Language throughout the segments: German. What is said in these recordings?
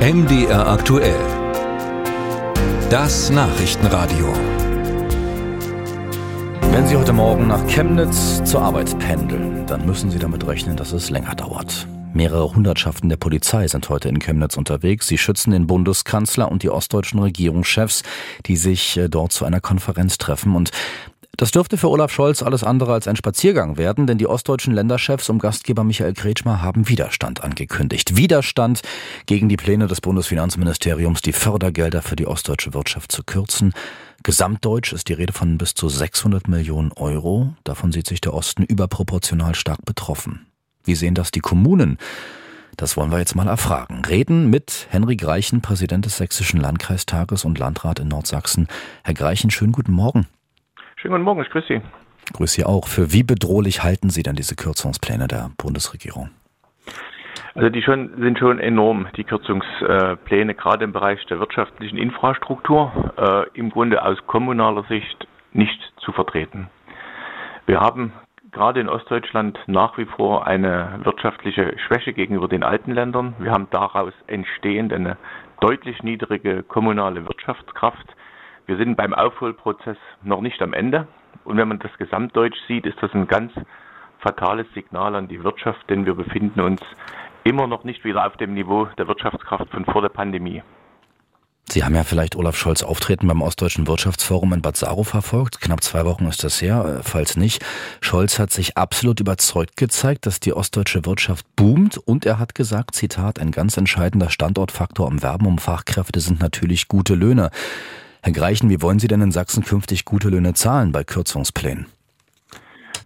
MDR aktuell. Das Nachrichtenradio. Wenn Sie heute Morgen nach Chemnitz zur Arbeit pendeln, dann müssen Sie damit rechnen, dass es länger dauert. Mehrere Hundertschaften der Polizei sind heute in Chemnitz unterwegs. Sie schützen den Bundeskanzler und die ostdeutschen Regierungschefs, die sich äh, dort zu einer Konferenz treffen. Und das dürfte für Olaf Scholz alles andere als ein Spaziergang werden, denn die ostdeutschen Länderchefs um Gastgeber Michael Kretschmer haben Widerstand angekündigt. Widerstand gegen die Pläne des Bundesfinanzministeriums, die Fördergelder für die ostdeutsche Wirtschaft zu kürzen. Gesamtdeutsch ist die Rede von bis zu 600 Millionen Euro. Davon sieht sich der Osten überproportional stark betroffen. Wie sehen das die Kommunen? Das wollen wir jetzt mal erfragen. Reden mit Henrik Greichen, Präsident des Sächsischen Landkreistages und Landrat in Nordsachsen. Herr Greichen, schönen guten Morgen. Schönen guten Morgen, ich grüße Sie. Grüße Sie auch. Für wie bedrohlich halten Sie denn diese Kürzungspläne der Bundesregierung? Also die schon, sind schon enorm, die Kürzungspläne, gerade im Bereich der wirtschaftlichen Infrastruktur, äh, im Grunde aus kommunaler Sicht nicht zu vertreten. Wir haben gerade in Ostdeutschland nach wie vor eine wirtschaftliche Schwäche gegenüber den alten Ländern. Wir haben daraus entstehend eine deutlich niedrige kommunale Wirtschaftskraft. Wir sind beim Aufholprozess noch nicht am Ende. Und wenn man das Gesamtdeutsch sieht, ist das ein ganz fatales Signal an die Wirtschaft, denn wir befinden uns immer noch nicht wieder auf dem Niveau der Wirtschaftskraft von vor der Pandemie. Sie haben ja vielleicht Olaf Scholz Auftreten beim Ostdeutschen Wirtschaftsforum in Bad Saro verfolgt. Knapp zwei Wochen ist das her, äh, falls nicht. Scholz hat sich absolut überzeugt gezeigt, dass die ostdeutsche Wirtschaft boomt und er hat gesagt, Zitat, ein ganz entscheidender Standortfaktor am Werben um Fachkräfte sind natürlich gute Löhne. Herr Greichen, wie wollen Sie denn in Sachsen künftig gute Löhne zahlen bei Kürzungsplänen?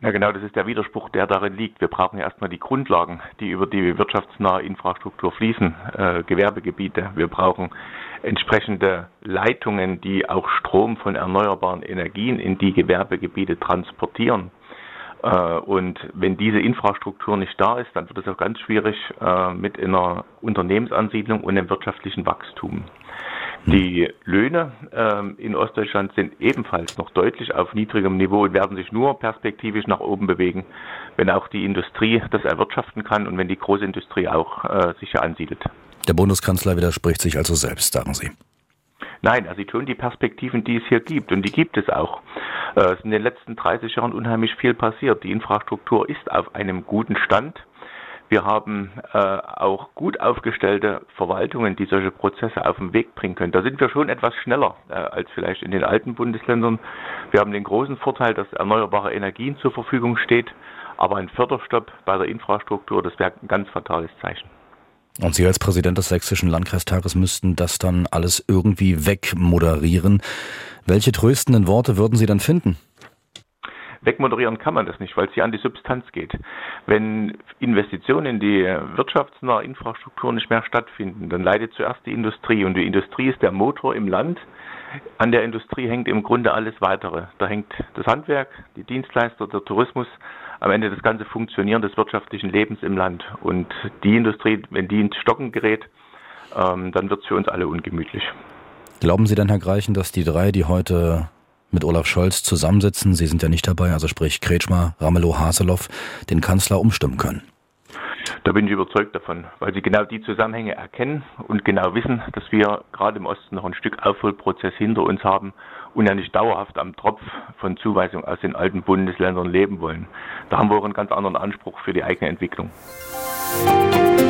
Ja, genau, das ist der Widerspruch, der darin liegt. Wir brauchen erstmal die Grundlagen, die über die wirtschaftsnahe Infrastruktur fließen, äh, Gewerbegebiete. Wir brauchen entsprechende Leitungen, die auch Strom von erneuerbaren Energien in die Gewerbegebiete transportieren. Äh, und wenn diese Infrastruktur nicht da ist, dann wird es auch ganz schwierig äh, mit einer Unternehmensansiedlung und dem wirtschaftlichen Wachstum. Die Löhne ähm, in Ostdeutschland sind ebenfalls noch deutlich auf niedrigem Niveau und werden sich nur perspektivisch nach oben bewegen, wenn auch die Industrie das erwirtschaften kann und wenn die Großindustrie auch äh, sich hier ansiedelt. Der Bundeskanzler widerspricht sich also selbst, sagen Sie. Nein, er sieht schon die Perspektiven, die es hier gibt und die gibt es auch. Äh, es ist in den letzten 30 Jahren unheimlich viel passiert. Die Infrastruktur ist auf einem guten Stand. Wir haben äh, auch gut aufgestellte Verwaltungen, die solche Prozesse auf den Weg bringen können. Da sind wir schon etwas schneller äh, als vielleicht in den alten Bundesländern. Wir haben den großen Vorteil, dass erneuerbare Energien zur Verfügung steht, aber ein Förderstopp bei der Infrastruktur, das wäre ein ganz fatales Zeichen. Und Sie als Präsident des Sächsischen Landkreistages müssten das dann alles irgendwie wegmoderieren. Welche tröstenden Worte würden Sie dann finden? Wegmoderieren kann man das nicht, weil es hier an die Substanz geht. Wenn Investitionen in die wirtschaftsnahe Infrastruktur nicht mehr stattfinden, dann leidet zuerst die Industrie. Und die Industrie ist der Motor im Land. An der Industrie hängt im Grunde alles weitere. Da hängt das Handwerk, die Dienstleister, der Tourismus, am Ende das ganze Funktionieren des wirtschaftlichen Lebens im Land. Und die Industrie, wenn die ins Stocken gerät, ähm, dann wird es für uns alle ungemütlich. Glauben Sie denn, Herr Greichen, dass die drei, die heute mit Olaf Scholz zusammensitzen, Sie sind ja nicht dabei, also sprich Kretschmer, Ramelow, Haseloff, den Kanzler umstimmen können? Da bin ich überzeugt davon, weil sie genau die Zusammenhänge erkennen und genau wissen, dass wir gerade im Osten noch ein Stück Aufholprozess hinter uns haben und ja nicht dauerhaft am Tropf von Zuweisung aus den alten Bundesländern leben wollen. Da haben wir auch einen ganz anderen Anspruch für die eigene Entwicklung. Musik